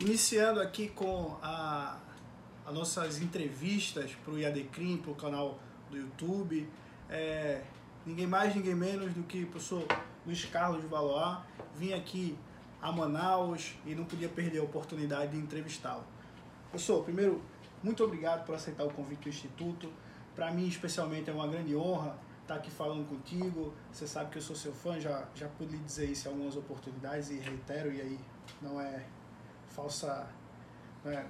Iniciando aqui com a, as nossas entrevistas para o IADCRIM, para o canal do YouTube. É, ninguém mais, ninguém menos do que o professor Luiz Carlos de Valois. Vim aqui a Manaus e não podia perder a oportunidade de entrevistá-lo. Professor, primeiro, muito obrigado por aceitar o convite do Instituto. Para mim, especialmente, é uma grande honra estar aqui falando contigo. Você sabe que eu sou seu fã, já, já pude lhe dizer isso em algumas oportunidades e reitero, e aí não é falsa, não é,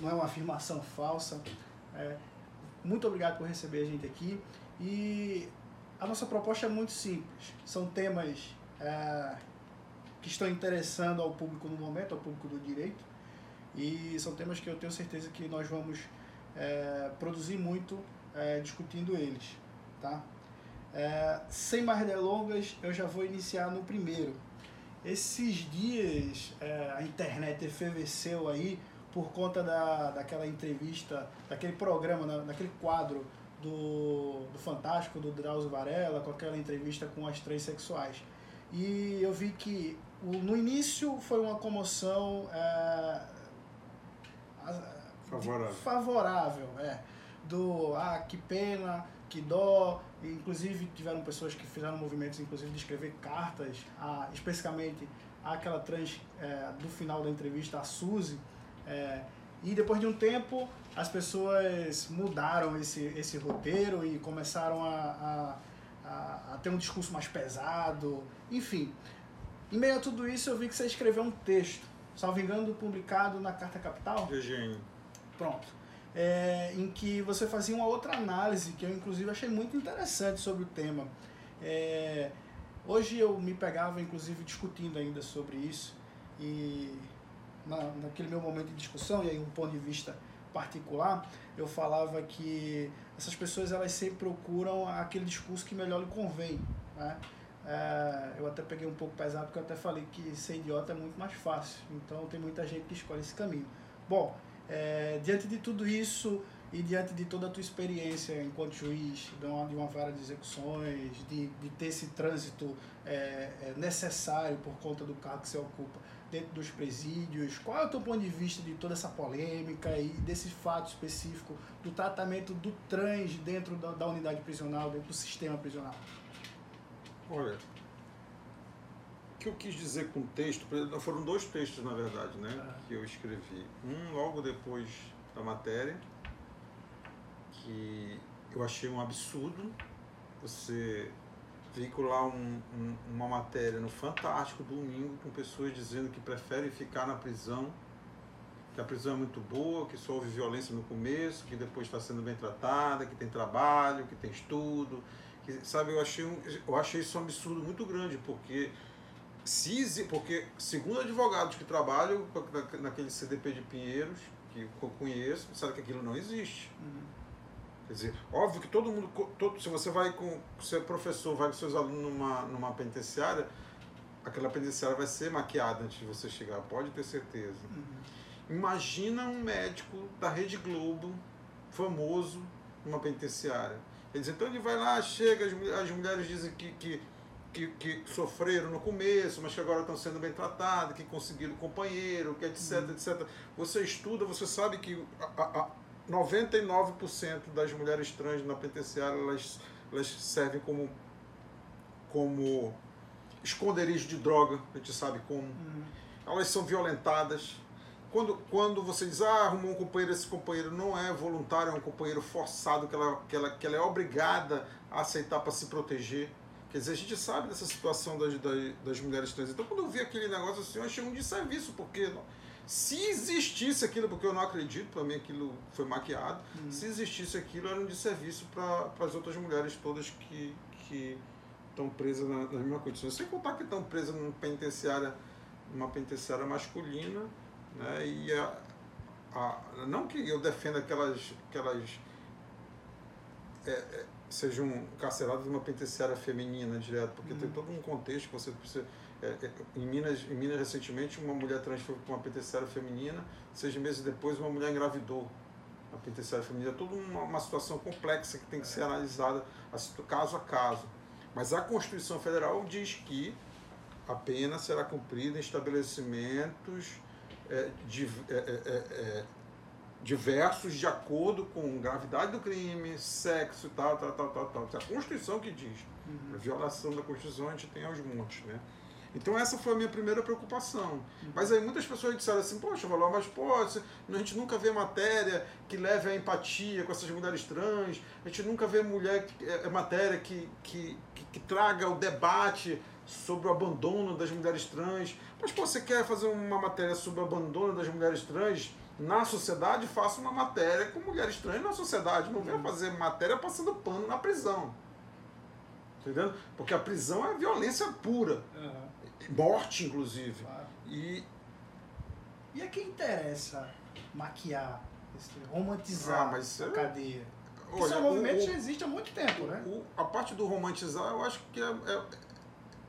não é uma afirmação falsa. É, muito obrigado por receber a gente aqui. E a nossa proposta é muito simples. São temas é, que estão interessando ao público no momento, ao público do direito. E são temas que eu tenho certeza que nós vamos é, produzir muito é, discutindo eles. Tá? É, sem mais delongas, eu já vou iniciar no primeiro, esses dias é, a internet efervesceu aí por conta da, daquela entrevista, daquele programa, daquele quadro do, do Fantástico, do Drauzio Varela, com aquela entrevista com as três sexuais. E eu vi que no início foi uma comoção é, favorável. favorável é, do ah, que pena, que dó, inclusive tiveram pessoas que fizeram movimentos, inclusive de escrever cartas, a, especificamente aquela trans é, do final da entrevista, a Suzy, é, e depois de um tempo as pessoas mudaram esse, esse roteiro e começaram a, a, a, a ter um discurso mais pesado, enfim. Em meio a tudo isso eu vi que você escreveu um texto, salvo engano, publicado na Carta Capital. Virgínio. Pronto é, em que você fazia uma outra análise que eu inclusive achei muito interessante sobre o tema. É, hoje eu me pegava inclusive discutindo ainda sobre isso e na, naquele meu momento de discussão e aí um ponto de vista particular eu falava que essas pessoas elas sempre procuram aquele discurso que melhor lhe convém, né? É, eu até peguei um pouco pesado porque eu até falei que ser idiota é muito mais fácil. Então tem muita gente que escolhe esse caminho. Bom, é, diante de tudo isso e diante de toda a tua experiência enquanto juiz de uma, vara de execuções, de, de ter esse trânsito é, é, necessário por conta do cargo que você ocupa dentro dos presídios, qual é o teu ponto de vista de toda essa polêmica e desse fato específico do tratamento do trans dentro da, da unidade prisional, dentro do sistema prisional? Olha, que eu quis dizer com o texto, foram dois textos na verdade, né, ah. que eu escrevi. Um logo depois da matéria, que eu achei um absurdo você veicular um, um, uma matéria no Fantástico domingo com pessoas dizendo que preferem ficar na prisão, que a prisão é muito boa, que só houve violência no começo, que depois está sendo bem tratada, que tem trabalho, que tem estudo. Que, sabe, eu achei, um, eu achei isso um absurdo muito grande, porque se, porque segundo advogados que trabalham naquele CDP de Pinheiros, que eu conheço, sabe que aquilo não existe. Uhum. Quer dizer, óbvio que todo mundo, todo, se você vai com, você é professor, vai com seus alunos numa, numa penitenciária, aquela penitenciária vai ser maquiada antes de você chegar, pode ter certeza. Uhum. Imagina um médico da Rede Globo, famoso, numa penitenciária. Ele diz, então ele vai lá, chega, as, as mulheres dizem que, que que, que sofreram no começo, mas que agora estão sendo bem tratadas, que conseguiram companheiro, que etc, uhum. etc. Você estuda, você sabe que a, a, 99% das mulheres trans na penitenciária elas, elas servem como, como esconderijo de droga, a gente sabe como. Uhum. Elas são violentadas. Quando, quando você diz, ah, arrumou um companheiro, esse companheiro não é voluntário, é um companheiro forçado que ela, que ela, que ela é obrigada a aceitar para se proteger. Quer dizer, a gente sabe dessa situação das, das, das, mulheres trans. Então, quando eu vi aquele negócio assim, eu achei um desserviço, porque se existisse aquilo, porque eu não acredito, para mim aquilo foi maquiado, hum. se existisse aquilo, era um desserviço para as outras mulheres todas que, estão presas na, nas mesmas condições. Sem contar que estão presas numa penitenciária, numa penitenciária masculina, né? E a, a, não que eu defenda aquelas. aquelas é, é, sejam carcerados numa penitenciária feminina direto, porque tem uhum. todo um contexto que você precisa. É, é, em, Minas, em Minas, recentemente, uma mulher trans foi para uma penitenciária feminina, seis meses depois, uma mulher engravidou a penitenciária feminina. É toda uma, uma situação complexa que tem que ser analisada caso a caso. Mas a Constituição Federal diz que a pena será cumprida em estabelecimentos é, de, é, é, diversos de acordo com gravidade do crime, sexo e tal, tal, tal, tal, tal. É a Constituição que diz. Uhum. A violação da Constituição a gente tem aos montes, né? Então essa foi a minha primeira preocupação. Uhum. Mas aí muitas pessoas disseram assim, poxa, Valor, mas pô, a gente nunca vê matéria que leve a empatia com essas mulheres trans, a gente nunca vê mulher, é, matéria que, que, que, que traga o debate sobre o abandono das mulheres trans. Mas pô, você quer fazer uma matéria sobre o abandono das mulheres trans? Na sociedade, faça uma matéria com mulheres trans na sociedade. Não venha uhum. fazer matéria passando pano na prisão. Entendeu? Porque a prisão é violência pura. Uhum. Morte, inclusive. Claro. E, e a quem interessa maquiar, romantizar ah, a cadeia? Olha, Isso é um movimento que já existe há muito tempo, né? O, a parte do romantizar, eu acho que é, é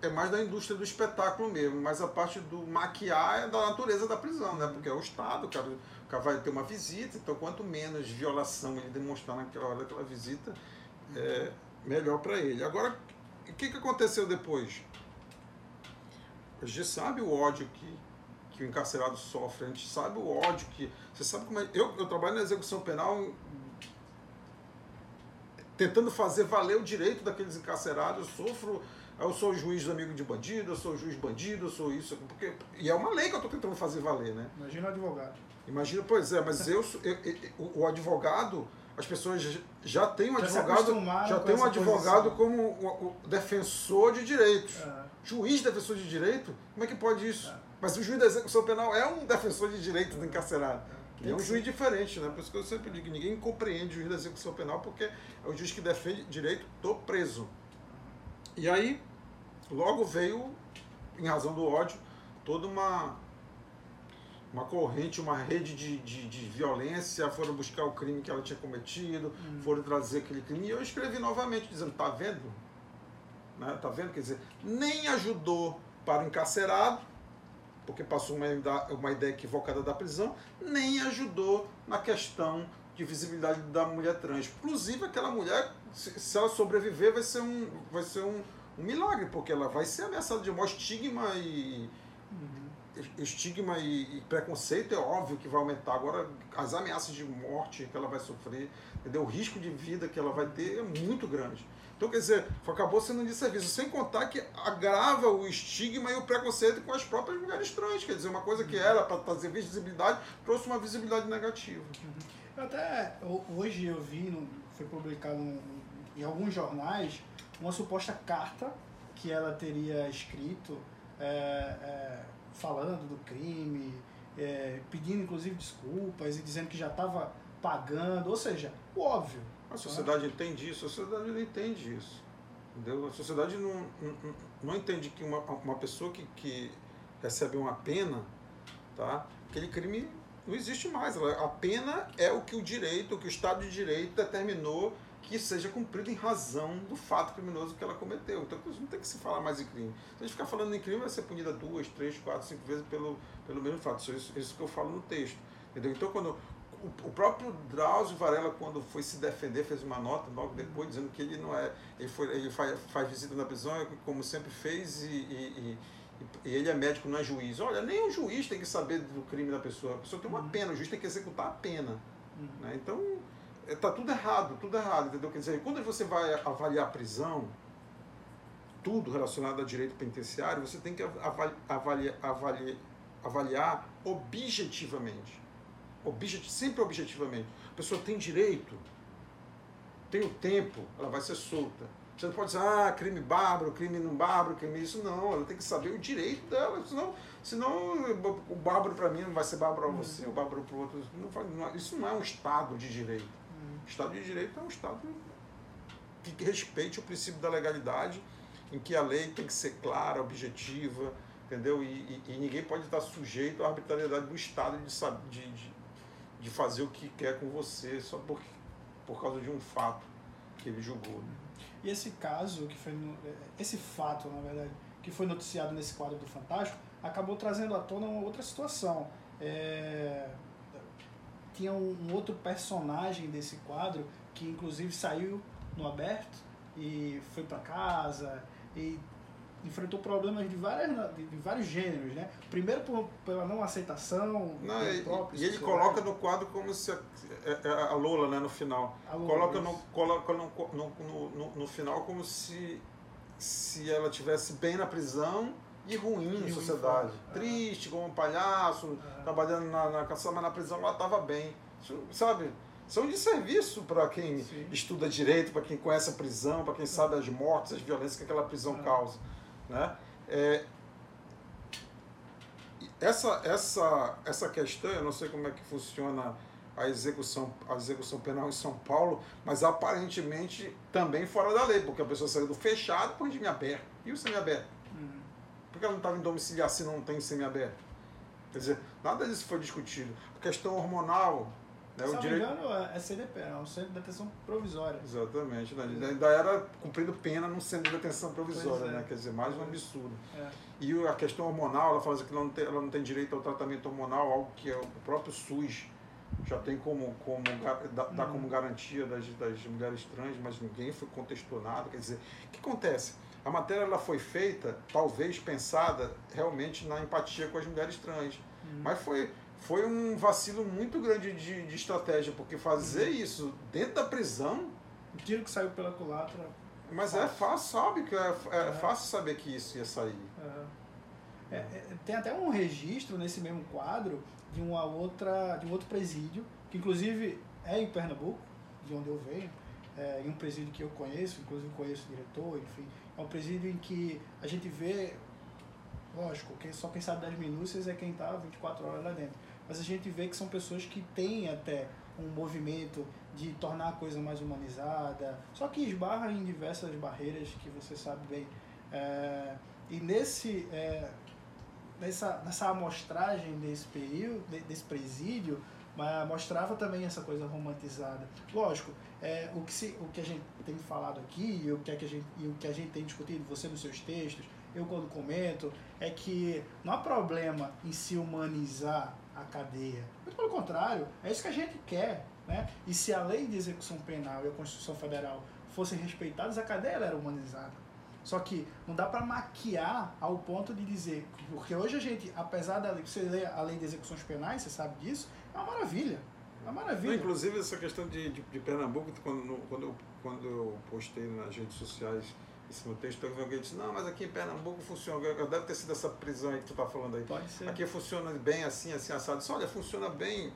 é mais da indústria do espetáculo mesmo, mas a parte do maquiar é da natureza da prisão, né? Porque é o Estado, cara, o cara vai ter uma visita, então quanto menos violação ele demonstrar naquela hora daquela visita, é melhor para ele. Agora, o que, que aconteceu depois? A gente sabe o ódio que, que o encarcerado sofre, a gente sabe o ódio que. Você sabe como é. Eu, eu trabalho na execução penal tentando fazer valer o direito daqueles encarcerados, eu sofro eu sou juiz amigo de bandido, eu sou juiz bandido, eu sou isso. Porque, e é uma lei que eu estou tentando fazer valer, né? Imagina o advogado. Imagina, pois é, mas eu, eu, eu o, advogado, as pessoas já têm um já advogado, já tem um advogado posição. como o, o, defensor de direitos. É. Juiz defensor de direito? Como é que pode isso? É. Mas o juiz da execução penal é um defensor de direitos do encarcerado. É. é um juiz diferente, né? Por isso que eu sempre digo, ninguém compreende o juiz da execução penal porque é o juiz que defende direito do preso. E aí, logo veio, em razão do ódio, toda uma, uma corrente, uma rede de, de, de violência, foram buscar o crime que ela tinha cometido, hum. foram trazer aquele crime. E eu escrevi novamente, dizendo, tá vendo? Né? Tá vendo? Quer dizer, nem ajudou para o encarcerado, porque passou uma, uma ideia equivocada da prisão, nem ajudou na questão de visibilidade da mulher trans. Inclusive, aquela mulher, se, se ela sobreviver, vai ser um, vai ser um, um milagre, porque ela vai ser ameaçada de morte, estigma e. Uhum. Estigma e, e, preconceito é óbvio que vai aumentar. Agora, as ameaças de morte que ela vai sofrer, entendeu? o risco de vida que ela vai ter é muito grande. Então, quer dizer, acabou sendo de serviço. Sem contar que agrava o estigma e o preconceito com as próprias mulheres trans. Quer dizer, uma coisa que era para trazer visibilidade, trouxe uma visibilidade negativa. Uhum. Até hoje eu vi, foi publicado em alguns jornais, uma suposta carta que ela teria escrito é, é, falando do crime, é, pedindo inclusive desculpas e dizendo que já estava pagando, ou seja, o óbvio. A sociedade né? entende isso, a sociedade não entende isso. Entendeu? A sociedade não, não, não entende que uma, uma pessoa que, que recebe uma pena, tá? aquele crime não existe mais. A pena é o que o direito, o que o Estado de Direito determinou que seja cumprido em razão do fato criminoso que ela cometeu. Então não tem que se falar mais em crime. Se a gente ficar falando em crime, vai ser punida duas, três, quatro, cinco vezes pelo, pelo mesmo fato. Isso, isso que eu falo no texto. Entendeu? Então quando o, próprio Drauzio Varela, quando foi se defender, fez uma nota logo depois dizendo que ele não é. Ele, foi, ele faz, faz visita na prisão, como sempre fez, e, e, e, e, ele é médico, não é juiz. Olha, nem o juiz tem que saber do crime da pessoa. A pessoa tem uma uhum. pena, o juiz tem que executar a pena. Uhum. Né? Então está é, tudo errado, tudo errado, entendeu? Quer dizer, quando você vai avaliar a prisão, tudo relacionado a direito penitenciário, você tem que avaliar, avaliar, avaliar, avaliar objetivamente. Objeti sempre objetivamente. A pessoa tem direito, tem o tempo, ela vai ser solta. Você não pode dizer, ah, crime bárbaro, crime não bárbaro, crime isso. Não, ela tem que saber o direito dela. Senão, senão o bárbaro para mim não vai ser bárbaro para você, o bárbaro para o outro. Não, isso não é um Estado de direito. Estado de Direito é um Estado que respeite o princípio da legalidade, em que a lei tem que ser clara, objetiva, entendeu? E, e, e ninguém pode estar sujeito à arbitrariedade do Estado de, de, de, de, fazer o que quer com você só por, por causa de um fato que ele julgou. Né? E esse caso, que foi esse fato, na verdade, que foi noticiado nesse quadro do Fantástico, acabou trazendo à tona uma outra situação. É, tinha um, outro personagem desse quadro que inclusive saiu no aberto e foi para casa e enfrentou problemas de, várias, de, vários gêneros, né? Primeiro por, pela não aceitação Não, e, próprios e ele coloca no quadro como se a, é- é a Lola, né, no final. Lola, coloca no, coloca no, no, no, no- no final como se, se ela tivesse bem na prisão e ruim E na ruim sociedade. É. Triste, como um palhaço, É. trabalhando na, na caçamba, mas na prisão ela estava bem. Isso, sabe? São de serviço para quem Sim. estuda direito, para quem conhece a prisão, para quem sabe as mortes, as violências que aquela prisão É. causa. Né? É, essa, essa, essa questão, eu não sei como é que funciona a execução, a execução penal em São Paulo, mas aparentemente também fora da lei, porque a pessoa saiu do fechado para o regime aberto. E o semiaberto? Por que ela não estava em domiciliar se não tem semiaberto? Quer dizer, nada disso foi discutido. A questão hormonal, né, Se o não direito... me engano, é CDP, é um centro de detenção provisória. Exatamente, né? ainda era cumprido pena num centro de detenção provisória, é. né? Quer dizer, mais um é. absurdo. É. E a questão hormonal, ela fala assim que ela não, tem, ela não tem direito ao tratamento hormonal, algo que é o próprio SUS já tem como, como dá, dá Uhum. como garantia das, das mulheres trans, mas ninguém foi contestou nada. Quer dizer, o que acontece? A matéria ela foi feita, talvez pensada, realmente na empatia com as mulheres trans. Uhum. Mas foi, foi um vacilo muito grande de, de estratégia, porque fazer isso dentro da prisão O tiro que saiu pela culatra. mas é fácil, sabe? Que é, é É. fácil saber que isso ia sair. é, é, é, tem até um registro nesse mesmo quadro de uma outra, de um outro presídio, que inclusive é em Pernambuco, de onde eu venho, é, em um presídio que eu conheço, inclusive conheço o diretor, enfim. É um presídio em que a gente vê, lógico, quem, só quem sabe das minúcias é quem está 24 horas lá dentro. Mas a gente vê que são pessoas que têm até um movimento de tornar a coisa mais humanizada, só que esbarra em diversas barreiras que você sabe bem. É, e nesse, é, nessa, nessa amostragem desse período, de- desse presídio, mas mostrava também essa coisa romantizada. Lógico, é, o, que se, o que a gente tem falado aqui e o que, é que a gente, e o que a gente tem discutido, você nos seus textos, eu quando comento, é que não há problema em se humanizar a cadeia. Muito pelo contrário, é isso que a gente quer. Né? E se a lei de execução penal e a Constituição Federal fossem respeitadas, a cadeia era humanizada. Só que não dá para maquiar ao ponto de dizer, porque hoje a gente, apesar da lei, você lê a lei de execuções penais, você sabe disso, é uma maravilha. É uma maravilha. Inclusive, essa questão de, de, de Pernambuco, quando, no- quando, eu, quando eu postei nas redes sociais esse meu texto, alguém disse, não, mas aqui em Pernambuco funciona, deve ter sido essa prisão aí que tu está falando aí. Pode ser. Aqui funciona bem assim, assim, assado. Disse, olha, funciona bem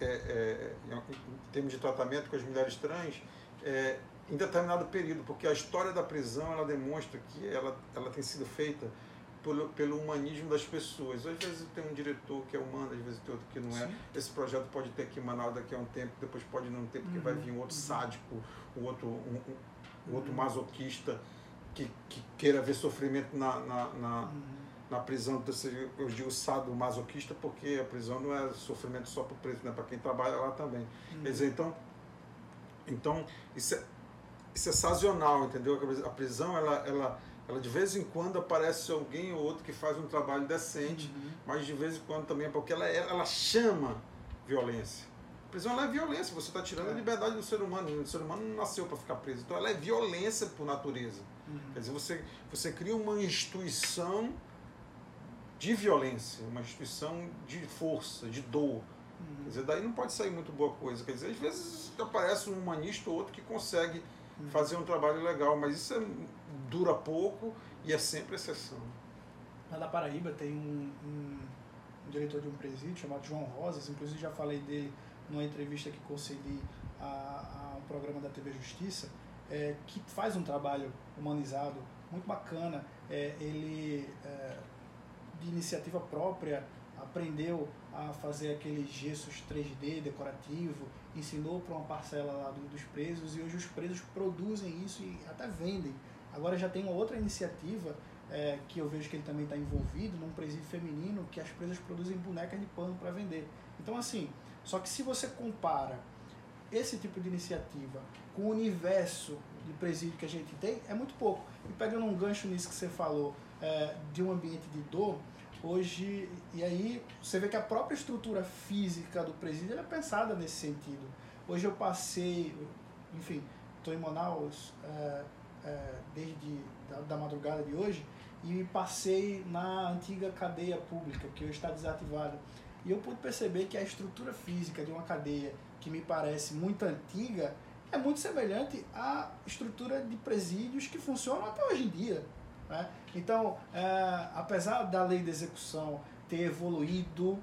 é, é, em, em termos de tratamento com as mulheres trans é, em determinado período, porque a história da prisão ela demonstra que ela, ela tem sido feita pelo, pelo humanismo das pessoas. Às vezes tem um diretor que é humano, às vezes tem outro que não é. Sim. Esse projeto pode ter aqui em Manaus daqui a um tempo, depois pode não ter, porque Uhum, vai vir um outro uhum. sádico, um outro, um, um- um outro Uhum. masoquista que, que queira ver sofrimento na, na, na, Uhum. na prisão, então, eu digo sado masoquista porque a prisão não é sofrimento só para o preso, né? para quem trabalha lá também. Uhum. Quer dizer, então, então isso, é, isso é sazonal, entendeu? A prisão, ela, ela, ela de vez em quando aparece alguém ou outro que faz um trabalho decente, Uhum. mas de vez em quando também, porque ela, ela chama violência. A prisão ela é violência, você está tirando a É. liberdade do ser humano, o ser humano não nasceu para ficar preso, então ela é violência por natureza. Uhum. Quer dizer, você, você cria uma instituição de violência, uma instituição de força, de dor. Quer Uhum. dizer, daí não pode sair muito boa coisa. Quer dizer, às vezes aparece um humanista ou outro que consegue Fazer um trabalho legal, mas isso é- dura pouco e é sempre exceção. Lá da Paraíba tem um, um, um diretor de um presídio chamado João Rosas, inclusive já falei dele numa entrevista que concedi a, a um programa da TV Justiça, é, que faz um trabalho humanizado muito bacana. É, ele, é, de iniciativa própria, aprendeu a fazer aqueles gessos 3D decorativo, ensinou para uma parcela lá do- dos presos e hoje os presos produzem isso e até vendem. Agora já tem uma outra iniciativa é, que eu vejo que ele também está envolvido num presídio feminino que as presas produzem bonecas de pano para vender. Então assim, só que se você compara esse tipo de iniciativa com o universo de presídio que a gente tem, é muito pouco. E pegando um gancho nisso que você falou, é, de um ambiente de dor, hoje, e aí você vê que a própria estrutura física do presídio é pensada nesse sentido. Hoje eu passei, enfim, estou em Manaus, é, é, desde da, da, madrugada de hoje e passei na antiga cadeia pública, que hoje está desativada. E eu pude perceber que a estrutura física de uma cadeia que me parece muito antiga é muito semelhante à estrutura de presídios que funcionam até hoje em dia. Né? Então, é, apesar da lei de execução ter evoluído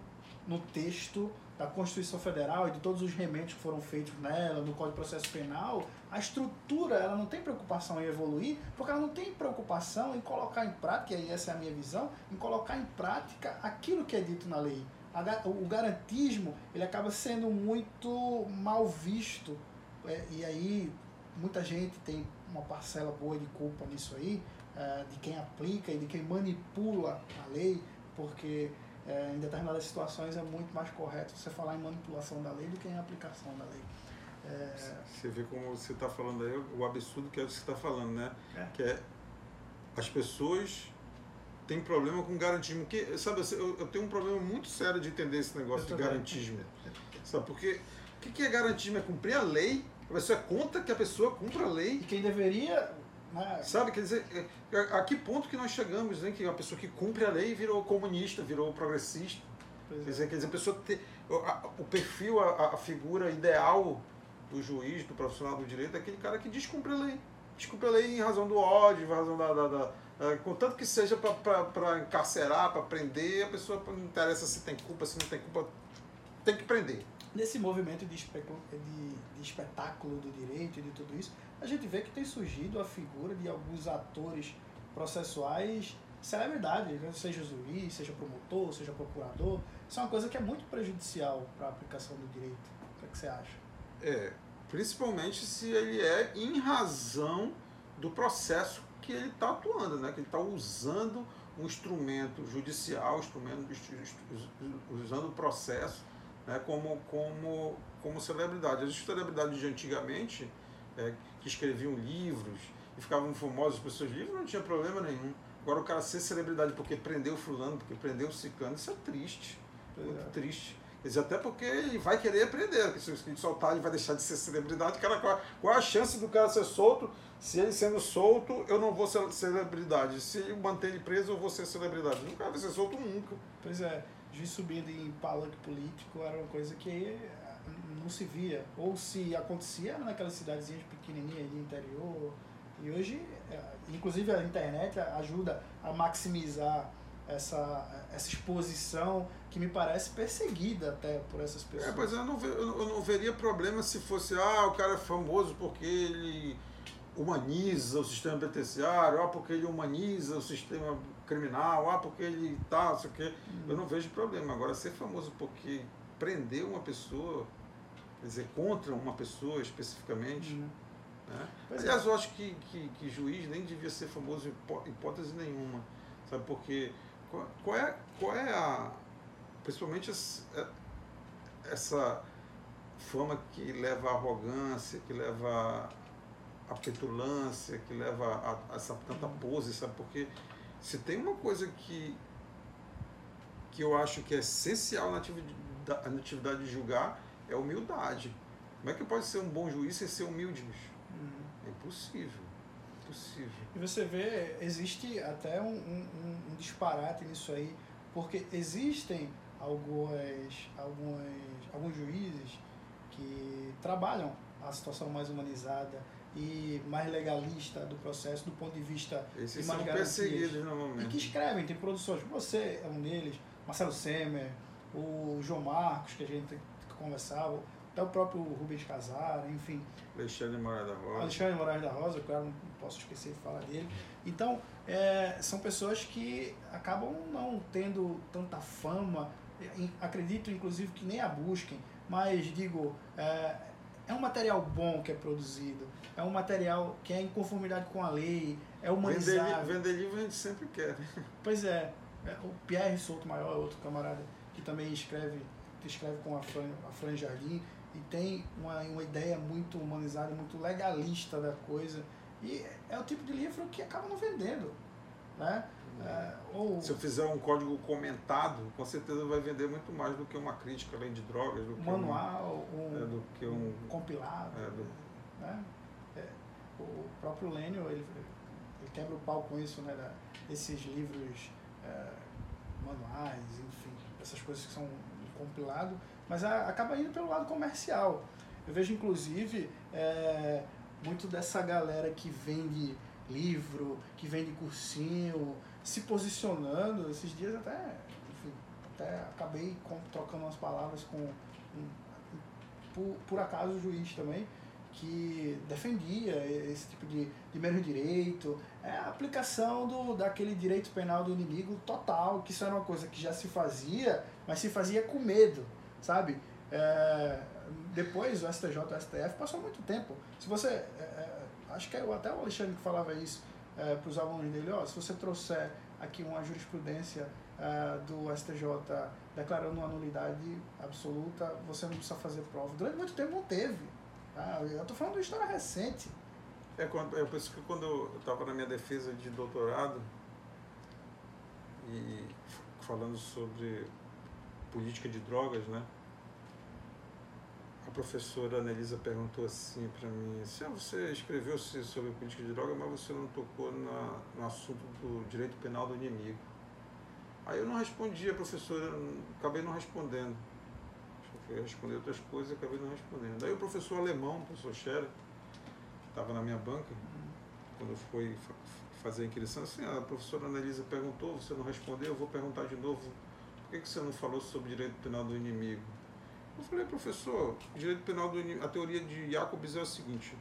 no texto da Constituição Federal e de todos os remendos que foram feitos nela, no Código de Processo Penal, a estrutura ela não tem preocupação em evoluir, porque ela não tem preocupação em colocar em prática, e essa é a minha visão, em colocar em prática aquilo que é dito na lei. O garantismo ele acaba sendo muito mal visto, é, e aí muita gente tem uma parcela boa de culpa nisso aí, é, de quem aplica e de quem manipula a lei, porque é, em determinadas situações é muito mais correto você falar em manipulação da lei do que em aplicação da lei. É... Você vê como você está falando aí, o absurdo que é o que você está falando, né? É. Que é as pessoas têm problema com garantismo. Que, sabe, eu, eu tenho um problema muito sério de entender esse negócio de garantismo. Sabe, porque o que, que é garantismo? É cumprir a lei. A pessoa é conta que a pessoa cumpra a lei. E quem deveria né? Sabe, quer dizer, é, é, a que ponto que nós chegamos, né? Que uma pessoa que cumpre a lei virou comunista, virou progressista. Quer dizer, quer dizer, a pessoa ter, o perfil, a, a, figura ideal do juiz, do profissional do direito, é aquele cara que descumpre a lei. Descumpre a lei em razão do ódio, em razão da. da, da é, contanto que seja para encarcerar, para prender, a pessoa não interessa se tem culpa, se não tem culpa, tem que prender. Nesse movimento de, de, de espetáculo do direito e de tudo isso, a gente vê que tem surgido a figura de alguns atores processuais celebridades, né? seja juiz, seja promotor, seja procurador. Isso é uma coisa que é muito prejudicial para a aplicação do direito. O que, é que você acha? É, principalmente se ele é em razão do processo que ele está atuando, né? que ele está usando um instrumento judicial, instrumento, usando o processo né? como, como, como celebridade. As celebridades de antigamente é, que escreviam livros e ficavam famosos por seus livros, não tinha problema nenhum. Agora o cara ser celebridade porque prendeu fulano, porque prendeu o ciclano, isso é triste. Muito é. triste. Quer dizer, até porque ele vai querer aprender, porque se ele soltar, ele vai deixar de ser celebridade. Cara, qual, qual a chance do cara ser solto? Se ele sendo solto, eu não vou ser celebridade. Se eu manter ele preso, eu vou ser celebridade. Nunca vai ser solto nunca. Pois é, juiz subindo em palanque político era uma coisa que não se via. Ou se acontecia era naquelas cidadezinhas pequenininhas de interior. E hoje, é, inclusive a internet ajuda a maximizar essa, essa exposição que me parece perseguida até por essas pessoas. É, pois eu não, eu não veria problema se fosse, ah, o cara é famoso porque ele humaniza o sistema penitenciário, ah, porque ele humaniza o sistema criminal, ah, porque ele tá, sei o quê. Eu não vejo problema. Agora, ser famoso porque prendeu uma pessoa quer dizer, contra uma pessoa especificamente. Uhum. Né? Aliás, é. eu acho que, que, que, juiz nem devia ser famoso em hipótese nenhuma. Sabe, porque qual, qual, é, qual é a. Principalmente essa, é, essa fama que leva à arrogância, que leva à petulância, que leva a, a essa tanta uhum. pose, sabe? Porque se tem uma coisa que, que eu acho que é essencial na atividade, na atividade de julgar, é humildade. Como é que pode ser um bom juiz sem ser humilde, bicho? Uhum. É impossível. Impossível. E você vê, existe até um, um, um disparate nisso aí, porque existem algumas, algumas, alguns juízes que trabalham a situação mais humanizada e mais legalista do processo do ponto de vista Esses de mais são perseguidos normalmente. E que escrevem, tem produções. Você é um deles, Marcelo Semer, o João Marcos, que a gente conversava, até o próprio Rubens Casar, enfim. Alexandre Moraes da Rosa. Alexandre Moraes da Rosa, claro, não posso esquecer de falar dele. Então, é, são pessoas que acabam não tendo tanta fama, acredito inclusive que nem a busquem, mas digo, é, é um material bom que é produzido, é um material que é em conformidade com a lei, é humanizado. Vender, vender livro a gente sempre quer. Pois é, é o Pierre Souto Maior, outro camarada que também escreve que escreve com a Fran, a Fran Jardim e tem uma, uma ideia muito humanizada, muito legalista da coisa. E é o tipo de livro que acaba não vendendo. Né? É, ou, Se eu fizer um código comentado, com certeza vai vender muito mais do que uma crítica além de drogas, do que manual, um, um, é, do que um, um compilado. É, do, né? É. o próprio Lênio, ele, ele quebra o pau com isso, né? Da, esses livros é, manuais, enfim, essas coisas que são compilados, mas a, acaba indo pelo lado comercial. Eu vejo, inclusive, é, muito dessa galera que vende livro, que vende cursinho, se posicionando. Esses dias até, enfim, até acabei com, trocando umas palavras com, um, por, por acaso, o juiz também, que defendia esse tipo de, de menos direito, é a aplicação do, daquele direito penal do inimigo total, que isso era uma coisa que já se fazia, mas se fazia com medo, sabe? É, depois o STJ o STF passou muito tempo. Se você. É, é, acho que até o Alexandre que falava isso é, para os alunos dele, ó, se você trouxer aqui uma jurisprudência é, do STJ declarando uma nulidade absoluta, você não precisa fazer prova. Durante muito tempo não teve. Tá? Eu estou falando de história recente. É, quando, é por isso que quando eu estava na minha defesa de doutorado e falando sobre política de drogas, né? A professora Anelisa perguntou assim para mim, assim, ah, você escreveu sobre política de droga, mas você não tocou na, no assunto do direito penal do inimigo. Aí eu não respondi, a professora, acabei não respondendo. Eu ia responder outras coisas e acabei não respondendo. Aí o professor alemão, o professor Scherer, estava na minha banca, quando fui fazer a inscrição, assim, a professora Anelisa perguntou, você não respondeu, eu vou perguntar de novo, por que, que você não falou sobre direito penal do inimigo? Eu falei, professor, direito penal do inimigo, a teoria de Jacobs é o seguinte,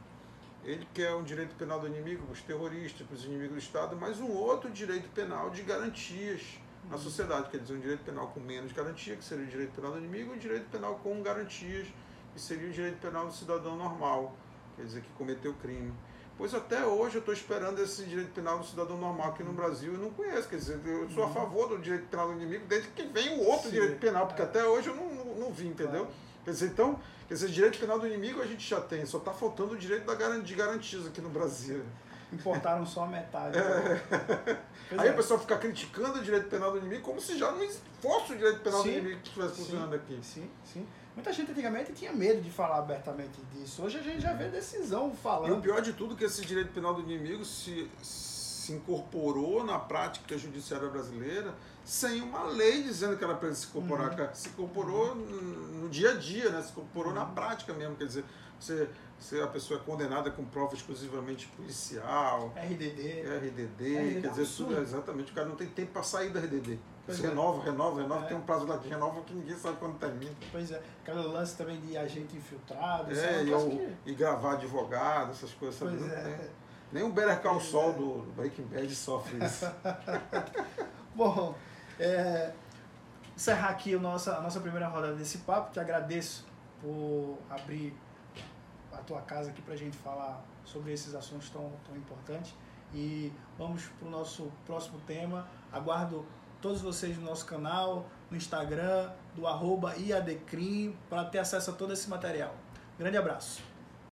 ele quer um direito penal do inimigo para os terroristas, para os inimigos do Estado, mas um outro direito penal de garantias na sociedade, quer dizer, um direito penal com menos garantia, que seria o direito penal do inimigo, e um direito penal com garantias, que seria o direito penal do cidadão normal quer dizer, que cometeu crime. Pois até hoje eu estou esperando esse direito penal do cidadão normal aqui no Brasil e não conheço. Quer dizer, eu sou a uhum. favor do direito penal do inimigo desde que venha o outro Sim. direito penal, porque é. até hoje eu não, não, não vi, entendeu? Quer dizer, então, quer dizer, direito penal do inimigo a gente já tem, só está faltando o direito da de garantias aqui no Brasil. Importaram só a metade. É. Aí é. o pessoal fica criticando o direito penal do inimigo como se já não fosse o direito penal sim, do inimigo que estivesse funcionando aqui. Sim, sim. Muita gente antigamente tinha medo de falar abertamente disso. Hoje a gente já vê decisão falando. E o pior de tudo é que esse direito penal do inimigo se, se incorporou na prática judiciária brasileira sem uma lei dizendo que era para se incorporar. Uhum. Se incorporou no dia a dia, né? se incorporou uhum. na prática mesmo. Quer dizer, você, você, a pessoa é condenada com prova exclusivamente policial. RDD. RDD, RDD quer dizer, tudo, exatamente. O cara não tem tempo para sair da RDD. Pois Você é. renova, renova, renova, é. tem um prazo lá de renova que ninguém sabe quando termina. Pois é, aquele lance também de agente infiltrado. É, e, que... e, gravar advogado, essas coisas. Pois sabe? É. Nem o Better Call Saul é. do Breaking Bad sofre isso. Bom, é, encerrar aqui a nossa, a nossa primeira rodada desse papo. Te agradeço por abrir a tua casa aqui para a gente falar sobre esses assuntos tão, tão importantes. E vamos para o nosso próximo tema. Aguardo todos vocês no nosso canal, no Instagram, do arroba IADCRIM, para ter acesso a todo esse material. Grande abraço!